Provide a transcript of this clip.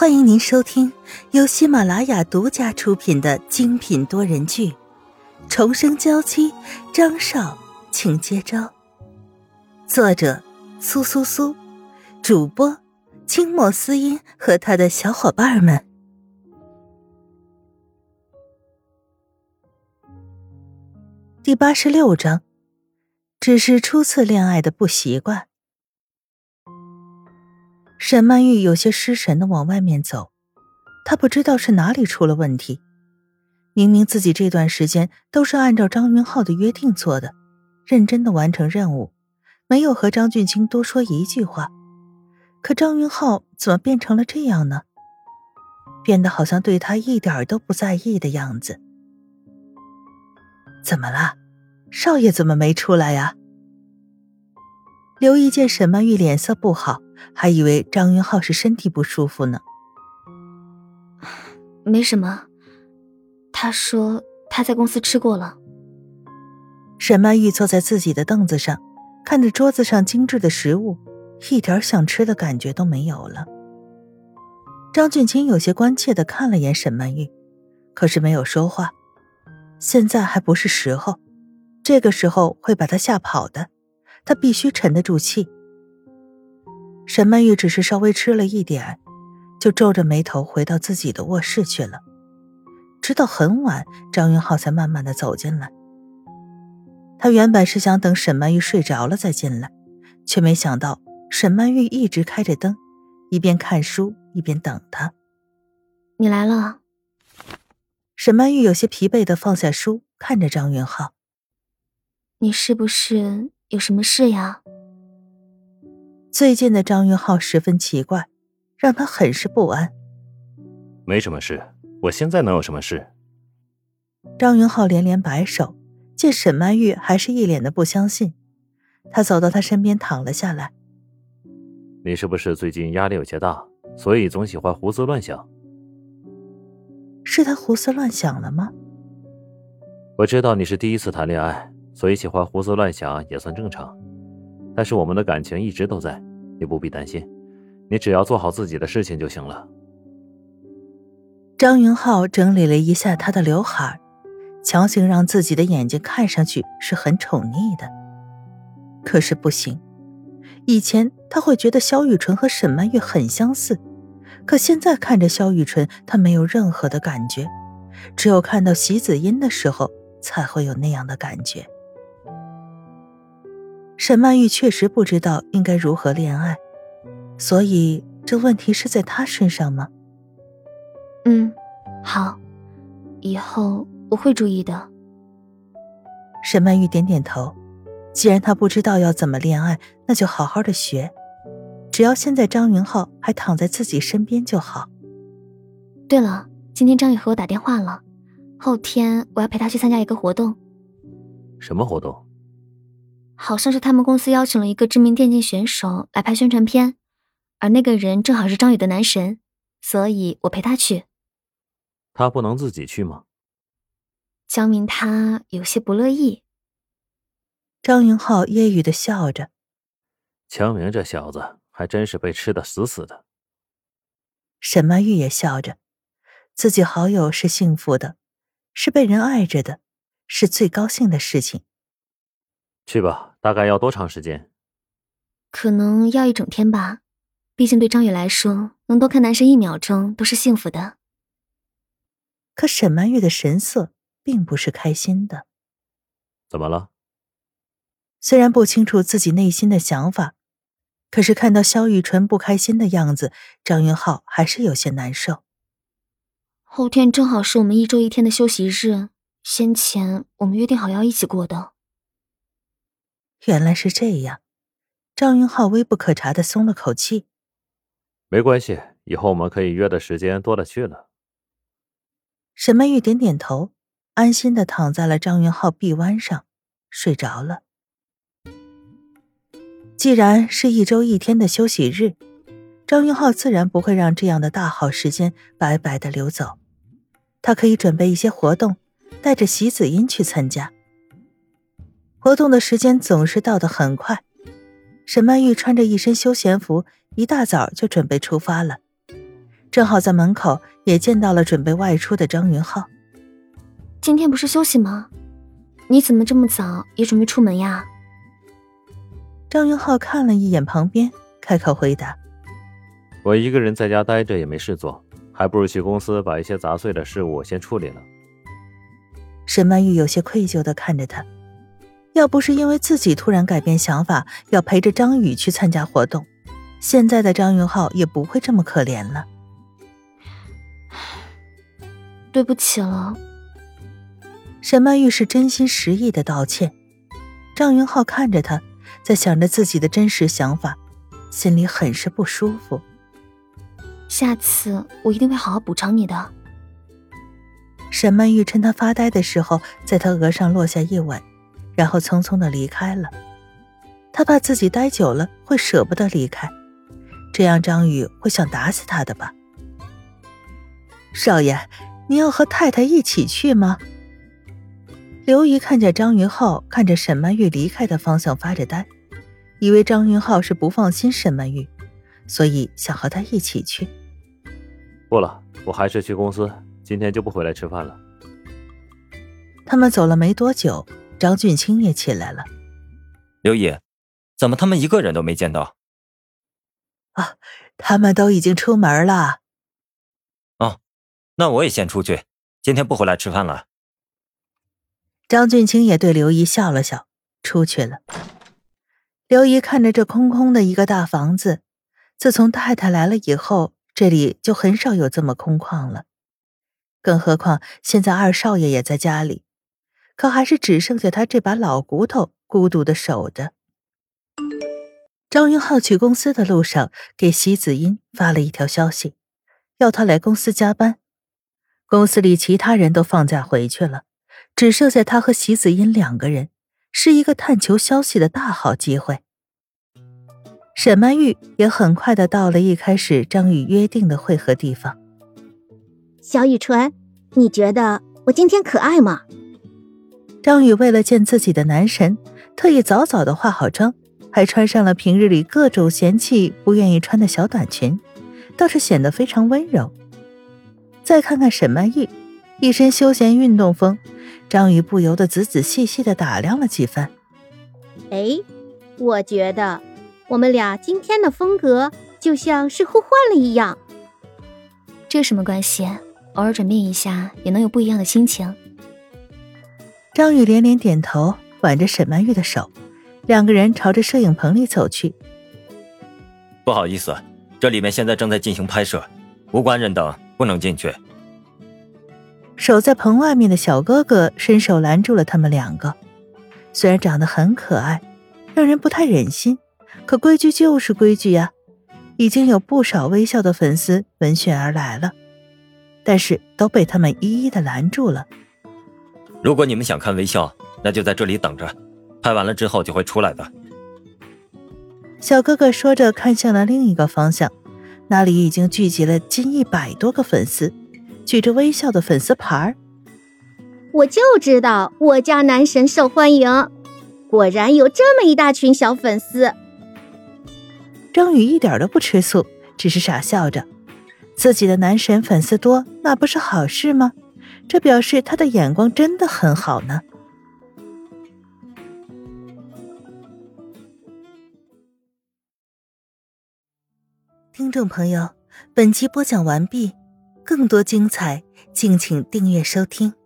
欢迎您收听由喜马拉雅独家出品的精品多人剧《重生娇妻》，张少，请接招。作者：苏苏苏，主播：清墨思音和他的小伙伴们。第八十六章，只是初次恋爱的不习惯。沈曼玉有些失神的往外面走，她不知道是哪里出了问题。明明自己这段时间都是按照张云浩的约定做的，认真的完成任务，没有和张俊清多说一句话。可张云浩怎么变成了这样呢？变得好像对他一点都不在意的样子。怎么了，少爷怎么没出来呀？刘毅见沈曼玉脸色不好。还以为张云浩是身体不舒服呢。没什么，他说他在公司吃过了。沈曼玉坐在自己的凳子上，看着桌子上精致的食物，一点想吃的感觉都没有了。张俊清有些关切的看了眼沈曼玉，可是没有说话。现在还不是时候，这个时候会把他吓跑的，他必须沉得住气。沈曼玉只是稍微吃了一点，就皱着眉头回到自己的卧室去了。直到很晚，张云浩才慢慢的走进来。他原本是想等沈曼玉睡着了再进来，却没想到沈曼玉一直开着灯，一边看书一边等他。你来了。沈曼玉有些疲惫的放下书，看着张云浩：“你是不是有什么事呀？”最近的张云浩十分奇怪，让他很是不安。没什么事，我现在能有什么事？张云浩连连摆手，见沈曼玉还是一脸的不相信，他走到他身边躺了下来。你是不是最近压力有些大，所以总喜欢胡思乱想？是他胡思乱想了吗？我知道你是第一次谈恋爱，所以喜欢胡思乱想也算正常。但是我们的感情一直都在，你不必担心，你只要做好自己的事情就行了。张云浩整理了一下他的刘海，强行让自己的眼睛看上去是很宠溺的。可是不行，以前他会觉得萧雨纯和沈曼玉很相似，可现在看着萧雨纯，他没有任何的感觉，只有看到席子音的时候才会有那样的感觉。沈曼玉确实不知道应该如何恋爱，所以这问题是在她身上吗？嗯，好，以后我会注意的。沈曼玉点点头，既然她不知道要怎么恋爱，那就好好的学，只要现在张云浩还躺在自己身边就好。对了，今天张宇和我打电话了，后天我要陪他去参加一个活动。什么活动？好像是他们公司邀请了一个知名电竞选手来拍宣传片，而那个人正好是张宇的男神，所以我陪他去。他不能自己去吗？江明他有些不乐意。张云浩揶揄的笑着：“江明这小子还真是被吃的死死的。”沈曼玉也笑着，自己好友是幸福的，是被人爱着的，是最高兴的事情。去吧，大概要多长时间？可能要一整天吧。毕竟对张宇来说，能多看男神一秒钟都是幸福的。可沈曼玉的神色并不是开心的。怎么了？虽然不清楚自己内心的想法，可是看到萧雨纯不开心的样子，张云浩还是有些难受。后天正好是我们一周一天的休息日，先前我们约定好要一起过的。原来是这样，张云浩微不可察的松了口气。没关系，以后我们可以约的时间多了去了。沈曼玉点点头，安心的躺在了张云浩臂弯上，睡着了。既然是一周一天的休息日，张云浩自然不会让这样的大好时间白白的流走，他可以准备一些活动，带着席子音去参加。活动的时间总是到得很快，沈曼玉穿着一身休闲服，一大早就准备出发了。正好在门口也见到了准备外出的张云浩。今天不是休息吗？你怎么这么早也准备出门呀？张云浩看了一眼旁边，开口回答：“我一个人在家待着也没事做，还不如去公司把一些杂碎的事物先处理了。”沈曼玉有些愧疚的看着他，要不是因为自己突然改变想法，要陪着张宇去参加活动，现在的张云浩也不会这么可怜了。对不起了。沈曼玉是真心实意的道歉。张云浩看着他，在想着自己的真实想法，心里很是不舒服。下次我一定会好好补偿你的。沈曼玉趁他发呆的时候，在他额上落下一吻，然后匆匆的离开了。他怕自己待久了会舍不得离开，这样张宇会想打死他的吧？少爷，你要和太太一起去吗？刘姨看见张云浩看着沈曼玉离开的方向发着呆，以为张云浩是不放心沈曼玉，所以想和他一起去。不了，我还是去公司。今天就不回来吃饭了。他们走了没多久，张俊清也起来了。刘姨，怎么他们一个人都没见到？啊，他们都已经出门了。哦，那我也先出去，今天不回来吃饭了。张俊清也对刘姨笑了笑，出去了。刘姨看着这空空的一个大房子，自从太太来了以后，这里就很少有这么空旷了。更何况现在二少爷也在家里，可还是只剩下他这把老骨头孤独的守着。张云浩去公司的路上，给席子音发了一条消息，要他来公司加班。公司里其他人都放假回去了，只剩下他和席子音两个人，是一个探求消息的大好机会。沈曼玉也很快的到了一开始张宇约定的会合地方。小雨纯，你觉得我今天可爱吗？张宇为了见自己的男神，特意早早的化好妆，还穿上了平日里各种嫌弃不愿意穿的小短裙，倒是显得非常温柔。再看看沈曼玉，一身休闲运动风，张宇不由得仔仔细细的打量了几番。哎，我觉得我们俩今天的风格就像是互换了一样。这什么关系？偶尔转变一下，也能有不一样的心情。张宇连连点头，挽着沈曼玉的手，两个人朝着摄影棚里走去。不好意思，这里面现在正在进行拍摄，无关人等不能进去。守在棚外面的小哥哥伸手拦住了他们两个。虽然长得很可爱，让人不太忍心，可规矩就是规矩呀。已经有不少微笑的粉丝闻讯而来了。但是都被他们一一的拦住了。如果你们想看微笑，那就在这里等着，拍完了之后就会出来的。小哥哥说着，看向了另一个方向，那里已经聚集了近一百多个粉丝，举着微笑的粉丝牌我就知道我家男神受欢迎，果然有这么一大群小粉丝。张宇一点都不吃醋，只是傻笑着。自己的男神粉丝多，那不是好事吗？这表示他的眼光真的很好呢。听众朋友，本集播讲完毕，更多精彩，敬请订阅收听。